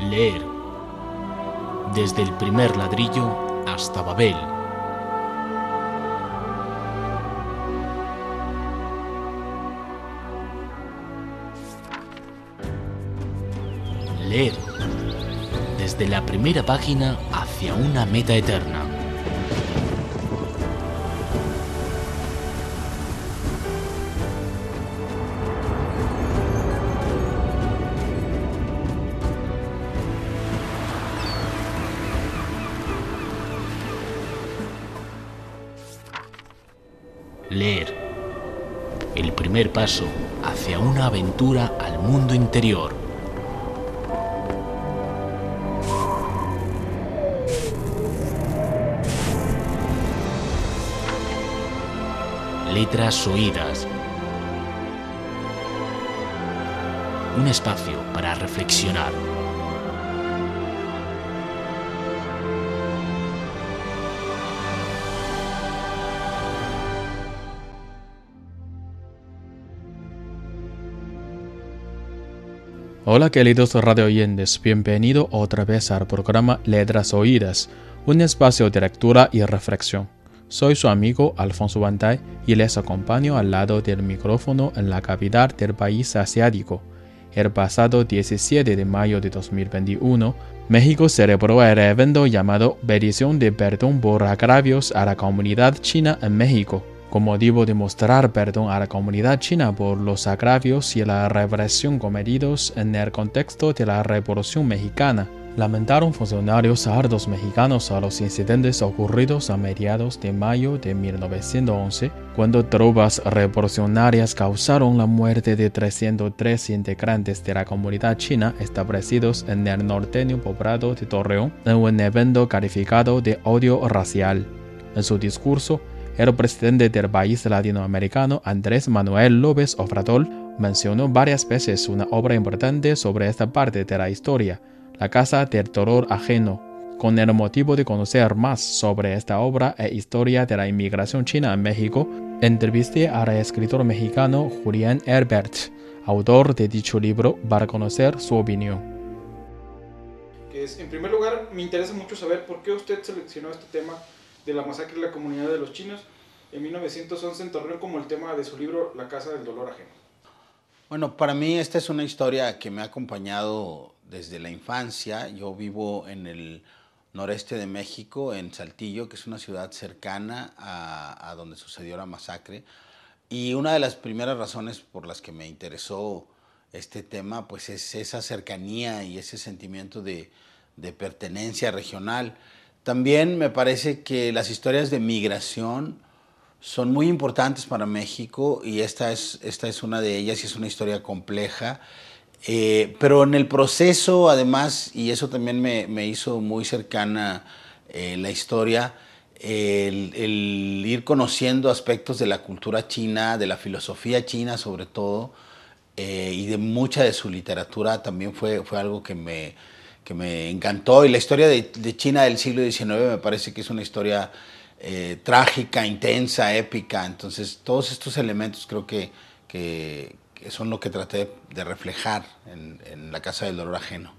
Leer. Desde el primer ladrillo hasta Babel. Leer. Desde la primera página hacia una meta eterna. Leer. El primer paso hacia una aventura al mundo interior. Letras oídas. Un espacio para reflexionar. Hola queridos radio oyentes, bienvenido otra vez al programa Letras Oídas, un espacio de lectura y reflexión. Soy su amigo Alfonso Bantay y les acompaño al lado del micrófono en la capital del país asiático. El pasado 17 de mayo de 2021, México celebró el evento llamado Petición de Perdón por Agravios a la Comunidad China en México, con motivo de mostrar perdón a la comunidad china por los agravios y la represión cometidos en el contexto de la Revolución Mexicana. Lamentaron funcionarios sardos mexicanos a los incidentes ocurridos a mediados de mayo de 1911, cuando tropas revolucionarias causaron la muerte de 303 integrantes de la comunidad china establecidos en el norteño poblado de Torreón en un evento calificado de odio racial. En su discurso, el presidente del país latinoamericano Andrés Manuel López Obrador mencionó varias veces una obra importante sobre esta parte de la historia, La Casa del Dolor Ajeno, con el motivo de conocer más sobre esta obra e historia de la inmigración china en México, entrevisté al escritor mexicano Julián Herbert, autor de dicho libro, para conocer su opinión. en primer lugar, me interesa mucho saber por qué usted seleccionó este tema de la masacre de la comunidad de los chinos en 1911 en Torreón como el tema de su libro La Casa del Dolor Ajeno. Bueno, para mí esta es una historia que me ha acompañado desde la infancia. Yo vivo en el noreste de México, en Saltillo, que es una ciudad cercana a, a donde sucedió la masacre. Y una de las primeras razones por las que me interesó este tema, pues es esa cercanía y ese sentimiento de, de pertenencia regional. También me parece que las historias de migración son muy importantes para México y esta es, esta es una de ellas y es una historia compleja. Eh, pero en el proceso, además, y eso también me, me hizo muy cercana eh, la historia, el, ir conociendo aspectos de la cultura china, de la filosofía china sobre todo, eh, y de mucha de su literatura también fue, fue algo que me, que me encantó. Y la historia de, China del siglo XIX me parece que es una historia eh, trágica, intensa, épica. Entonces, todos estos elementos creo que, que, son lo que traté de reflejar en, en, La Casa del Dolor Ajeno.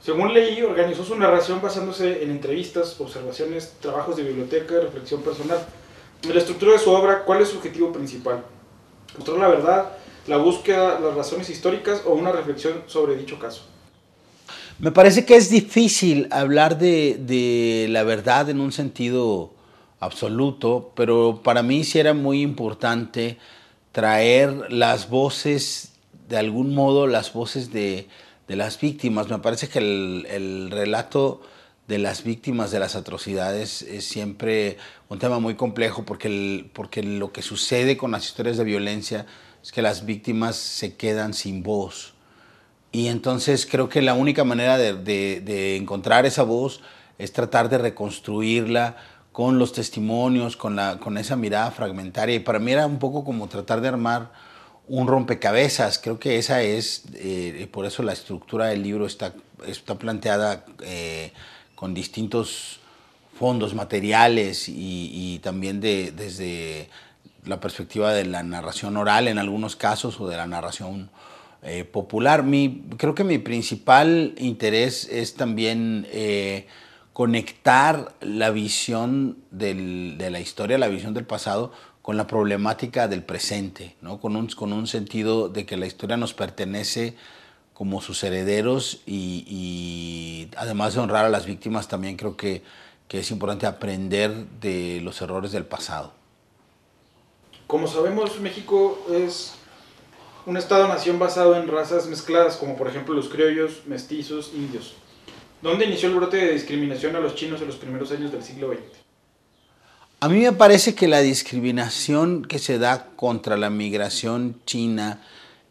Según leí, organizó su narración basándose en entrevistas, observaciones, trabajos de biblioteca y reflexión personal. En la estructura de su obra, ¿cuál es su objetivo principal? ¿Mostrar la verdad, la búsqueda, las razones históricas o una reflexión sobre dicho caso? Me parece que es difícil hablar de, de, la verdad en un sentido absoluto, pero para mí sí era muy importante traer las voces, de algún modo, las voces de, las víctimas. Me parece que el, el, relato de las víctimas de las atrocidades es siempre un tema muy complejo porque, el, porque lo que sucede con las historias de violencia es que las víctimas se quedan sin voz y entonces creo que la única manera de, de, encontrar esa voz es tratar de reconstruirla con los testimonios, con, la, con esa mirada fragmentaria. Y para mí era un poco como tratar de armar un rompecabezas. Creo que esa es, eh, por eso la estructura del libro está, está planteada eh, con distintos fondos materiales y, y también de, desde la perspectiva de la narración oral en algunos casos o de la narración eh, popular. Mi, creo que mi principal interés es también eh, conectar la visión del, de la historia, la visión del pasado, con la problemática del presente, ¿no? con, un, con un sentido de que la historia nos pertenece como sus herederos y, y además de honrar a las víctimas, también creo que, que es importante aprender de los errores del pasado. Como sabemos, México es un Estado-nación basado en razas mezcladas, como por ejemplo los criollos, mestizos, indios. ¿Dónde inició el brote de discriminación a los chinos en los primeros años del siglo XX? A mí me parece que la discriminación que se da contra la migración china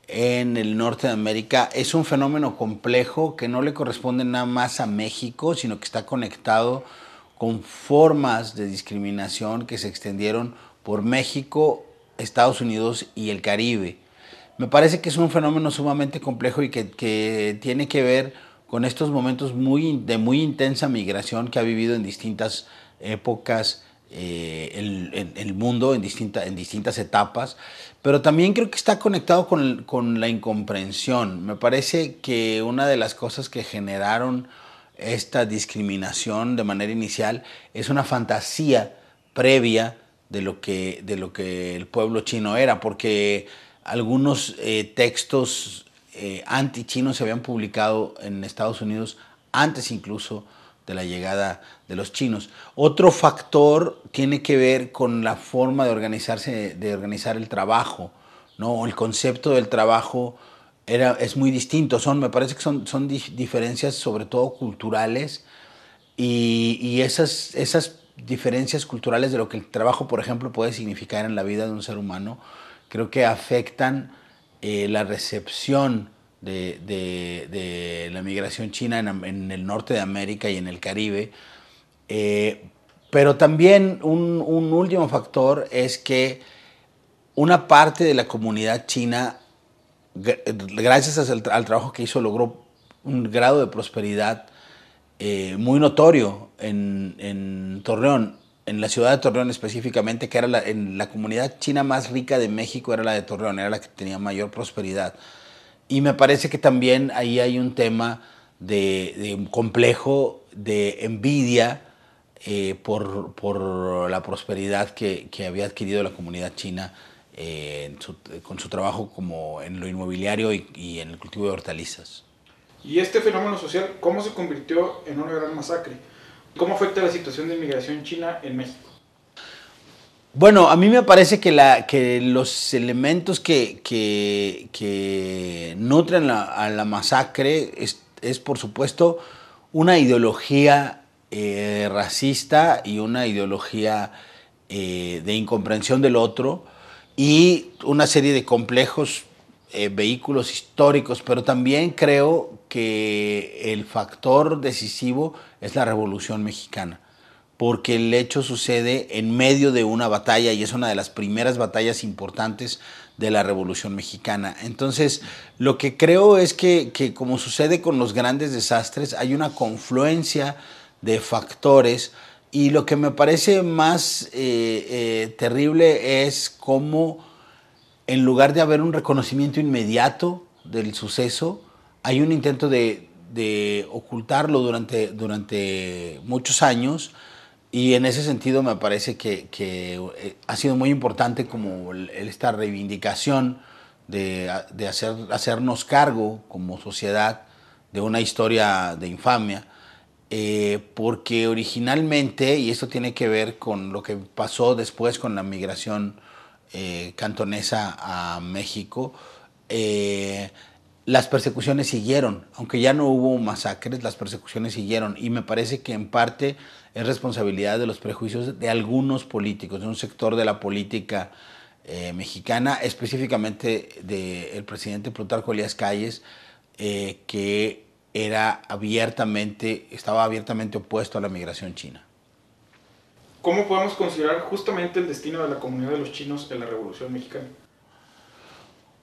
en el norte de América es un fenómeno complejo que no le corresponde nada más a México, sino que está conectado con formas de discriminación que se extendieron por México, Estados Unidos y el Caribe. Me parece que es un fenómeno sumamente complejo y que, que tiene que ver con estos momentos muy, de muy intensa migración que ha vivido en distintas épocas eh, el, mundo, en, en distintas etapas, pero también creo que está conectado con, con la incomprensión. Me parece que una de las cosas que generaron esta discriminación de manera inicial es una fantasía previa de lo que, de lo que el pueblo chino era, porque algunos eh, textos eh, anti-chinos se habían publicado en Estados Unidos antes incluso de la llegada de los chinos. Otro factor tiene que ver con la forma de organizarse, de organizar el trabajo, ¿no? El concepto del trabajo era, es muy distinto. Son, me parece que son, son diferencias sobre todo culturales y, y, esas, esas diferencias culturales de lo que el trabajo, por ejemplo, puede significar en la vida de un ser humano, creo que afectan eh, la recepción de, la migración china en, el norte de América y en el Caribe. Eh, pero también un, último factor es que una parte de la comunidad china, gracias al, trabajo que hizo, logró un grado de prosperidad eh, muy notorio en Torreón en la ciudad de Torreón específicamente, que era la, en la comunidad china más rica de México, era la de Torreón, era la que tenía mayor prosperidad. Y me parece que también ahí hay un tema de, de un complejo de envidia eh, por, por, la prosperidad que, que, había adquirido la comunidad china eh, su, con su trabajo como en lo inmobiliario y, y en el cultivo de hortalizas. ¿Y este fenómeno social cómo se convirtió en una gran masacre? ¿Cómo afecta la situación de inmigración china en México? Bueno, a mí me parece que, la, que los elementos que, que, nutren a la masacre es, es, por supuesto, una ideología eh, racista y una ideología eh, de incomprensión del otro y una serie de complejos eh, vehículos históricos, pero también creo que el factor decisivo es la Revolución Mexicana, porque el hecho sucede en medio de una batalla y es una de las primeras batallas importantes de la Revolución Mexicana. Entonces, lo que creo es que, que como sucede con los grandes desastres, hay una confluencia de factores y lo que me parece más eh, eh, terrible es cómo en lugar de haber un reconocimiento inmediato del suceso, hay un intento de, de ocultarlo durante, durante muchos años y en ese sentido me parece que, que eh, ha sido muy importante como esta reivindicación de, de hacer, hacernos cargo como sociedad de una historia de infamia. Eh, porque originalmente, y esto tiene que ver con lo que pasó después con la migración eh, cantonesa a México, eh, las persecuciones siguieron, aunque ya no hubo masacres, las persecuciones siguieron y me parece que en parte es responsabilidad de los prejuicios de algunos políticos, de un sector de la política eh, mexicana, específicamente del presidente Plutarco Elías Calles, que era abiertamente, estaba abiertamente opuesto a la migración china. ¿Cómo podemos considerar justamente el destino de la comunidad de los chinos en la Revolución Mexicana?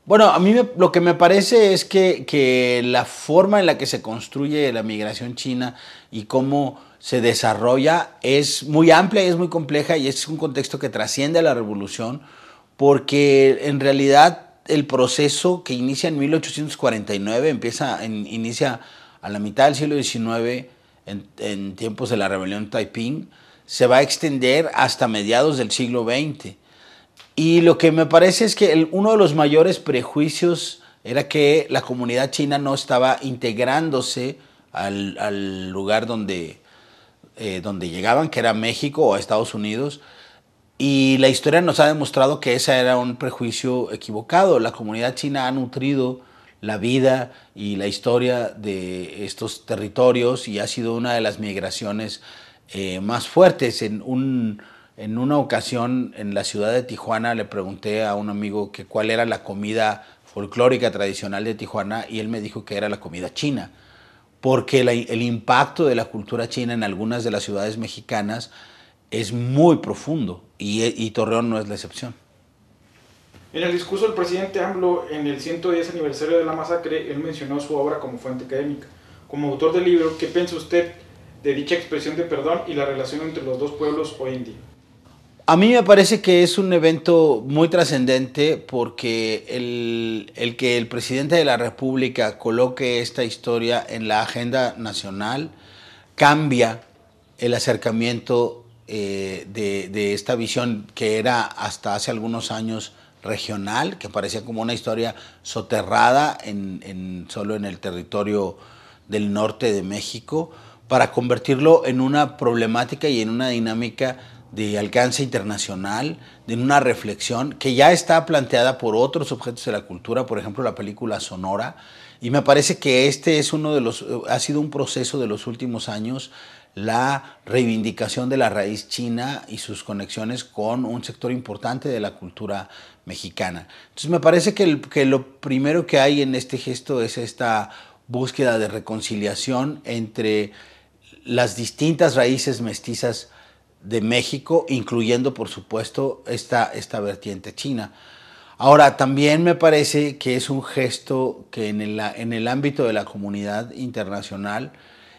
Bueno, a mí me, lo que me parece es que, que, la forma en la que se construye la migración china y cómo se desarrolla es muy amplia y es muy compleja y es un contexto que trasciende a la revolución porque en realidad el proceso que inicia en 1849, empieza en, inicia a la mitad del siglo XIX, en, en, tiempos de la rebelión Taiping, se va a extender hasta mediados del siglo XX. Y lo que me parece es que uno de los mayores prejuicios era que la comunidad china no estaba integrándose al, lugar donde, eh, donde llegaban, que era México o Estados Unidos. Y la historia nos ha demostrado que ese era un prejuicio equivocado. La comunidad china ha nutrido la vida y la historia de estos territorios y ha sido una de las migraciones eh, más fuertes. En, un, en una ocasión en la ciudad de Tijuana le pregunté a un amigo que cuál era la comida folclórica tradicional de Tijuana y él me dijo que era la comida china, porque el impacto de la cultura china en algunas de las ciudades mexicanas es muy profundo y, Torreón no es la excepción. En el discurso del presidente AMLO en el 110 aniversario de la masacre, él mencionó su obra como fuente académica. Como autor del libro, ¿qué piensa usted de dicha expresión de perdón y la relación entre los dos pueblos hoy en día? A mí me parece que es un evento muy trascendente porque el, el, que el presidente de la República coloque esta historia en la agenda nacional cambia el acercamiento eh, de, de, esta visión que era hasta hace algunos años regional, que parecía como una historia soterrada en, en, solo en el territorio del norte de México, para convertirlo en una problemática y en una dinámica de alcance internacional, de una reflexión que ya está planteada por otros objetos de la cultura, por ejemplo la película sonora, y me parece que este es uno de los, ha sido un proceso de los últimos años, la reivindicación de la raíz china y sus conexiones con un sector importante de la cultura mexicana. Entonces me parece que, que lo primero que hay en este gesto es esta búsqueda de reconciliación entre las distintas raíces mestizas de México, incluyendo por supuesto esta, esta vertiente china. Ahora, también me parece que es un gesto que en el, en el ámbito de la comunidad internacional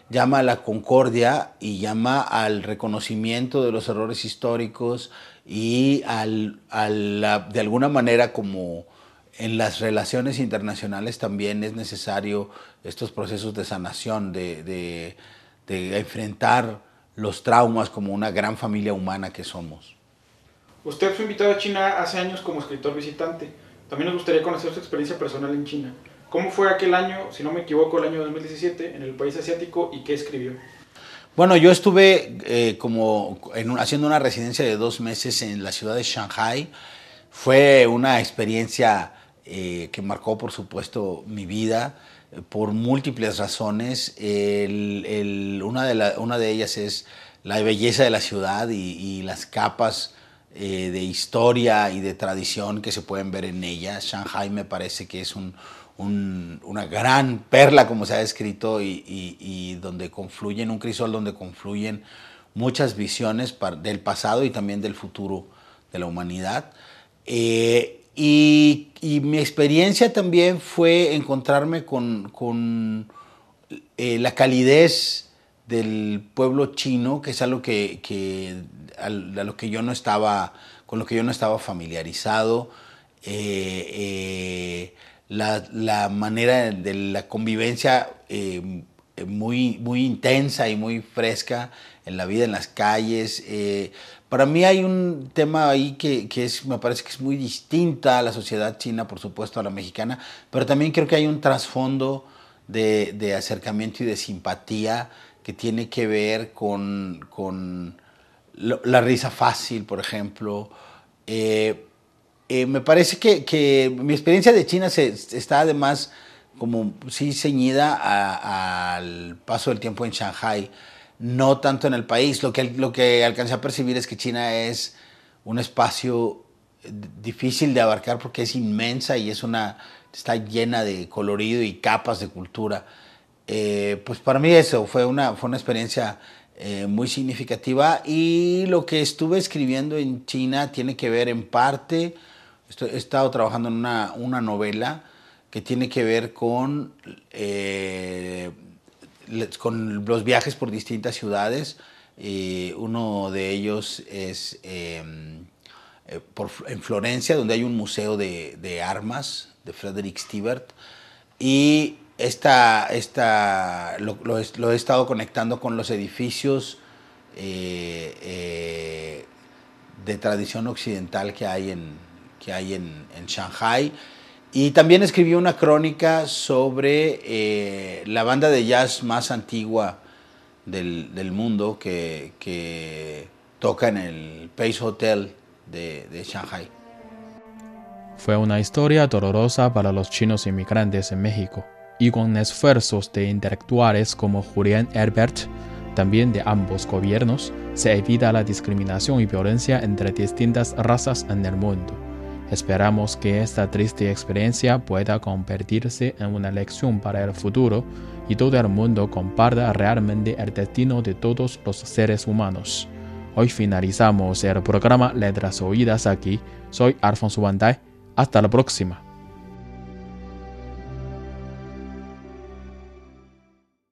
llama a la concordia y llama al reconocimiento de los errores históricos y al, de alguna manera como en las relaciones internacionales también es necesario estos procesos de sanación, de, de, de enfrentar los traumas como una gran familia humana que somos. Usted fue invitado a China hace años como escritor visitante. También nos gustaría conocer su experiencia personal en China. ¿Cómo fue aquel año, si no me equivoco, el año 2017, en el país asiático y qué escribió? Bueno, yo estuve eh, como haciendo una residencia de dos meses en la ciudad de Shanghai. Fue una experiencia eh, que marcó, por supuesto, mi vida por múltiples razones. una, de una, de ellas es la belleza de la ciudad y, las capas eh, de historia y de tradición que se pueden ver en ella. Shanghai me parece que es una gran perla, como se ha descrito, y, donde confluyen, un crisol donde confluyen muchas visiones del pasado y también del futuro de la humanidad. Eh, y, mi experiencia también fue encontrarme con, eh, la calidez del pueblo chino, que es algo que, a lo que yo no estaba, con lo que yo no estaba familiarizado. Eh, eh, la, manera de la convivencia muy, muy intensa y muy fresca en la vida en las calles. Para mí hay un tema ahí que, es, me parece que es muy distinta a la sociedad china, por supuesto, a la mexicana, pero también creo que hay un trasfondo de, acercamiento y de simpatía que tiene que ver con, la risa fácil, por ejemplo. Eh, eh, me parece que, mi experiencia de China se, está además como sí ceñida al paso del tiempo en Shanghai no tanto en el país. Lo que, lo que alcancé a percibir es que China es un espacio difícil de abarcar porque es inmensa y es una, está llena de colorido y capas de cultura. Eh, pues para mí eso fue una, fue una experiencia eh, muy significativa y lo que estuve escribiendo en China tiene que ver en parte, he estado trabajando en una, una novela que tiene que ver con eh, con los viajes por distintas ciudades. Eh, uno de ellos es em, eh, en Florencia, donde hay un museo de, armas de Frederick Stibert. Y esta, esta, lo, he estado conectando con los edificios eh, eh, de tradición occidental que hay en, que hay en, Shanghai. Y también escribí una crónica sobre la banda de jazz más antigua del, mundo que, toca en el Pace Hotel de, de Shanghai. Fue una historia dolorosa para los chinos inmigrantes en México y con esfuerzos de intelectuales como Julián Herbert, también de ambos gobiernos, se evita la discriminación y violencia entre distintas razas en el mundo. Esperamos que esta triste experiencia pueda convertirse en una lección para el futuro y todo el mundo comparta realmente el destino de todos los seres humanos. Hoy finalizamos el programa Letras Oídas aquí. Soy Alfonso Bandai. Hasta la próxima.